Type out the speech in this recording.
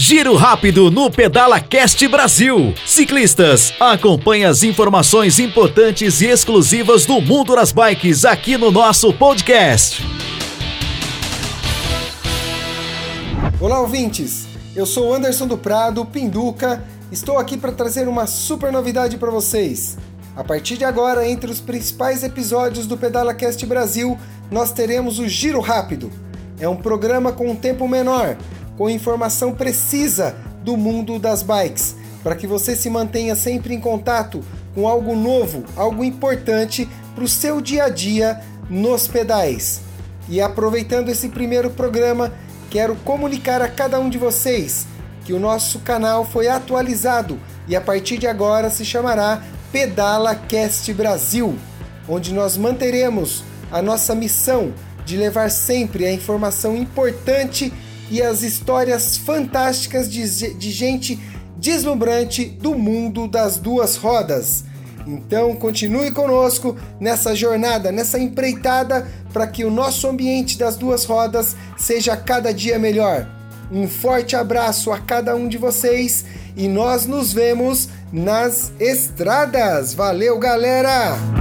Giro rápido no Pedala Cast Brasil. Ciclistas, acompanhe as informações importantes e exclusivas do mundo das bikes aqui no nosso podcast. Olá, ouvintes. Eu sou Anderson do Prado, Pinduca. Estou aqui para trazer uma super novidade para vocês. A partir de agora, entre os principais episódios do Pedala Cast Brasil, nós teremos o Giro Rápido. É um programa com um tempo menor com informação precisa do mundo das bikes, para que você se mantenha sempre em contato com algo novo, algo importante para o seu dia a dia nos pedais. E aproveitando esse primeiro programa, quero comunicar a cada um de vocês que o nosso canal foi atualizado e a partir de agora se chamará Pedala Cast Brasil, onde nós manteremos a nossa missão de levar sempre a informação importante e as histórias fantásticas de, de gente deslumbrante do mundo das duas rodas. Então continue conosco nessa jornada, nessa empreitada para que o nosso ambiente das duas rodas seja cada dia melhor. Um forte abraço a cada um de vocês e nós nos vemos nas estradas. Valeu, galera!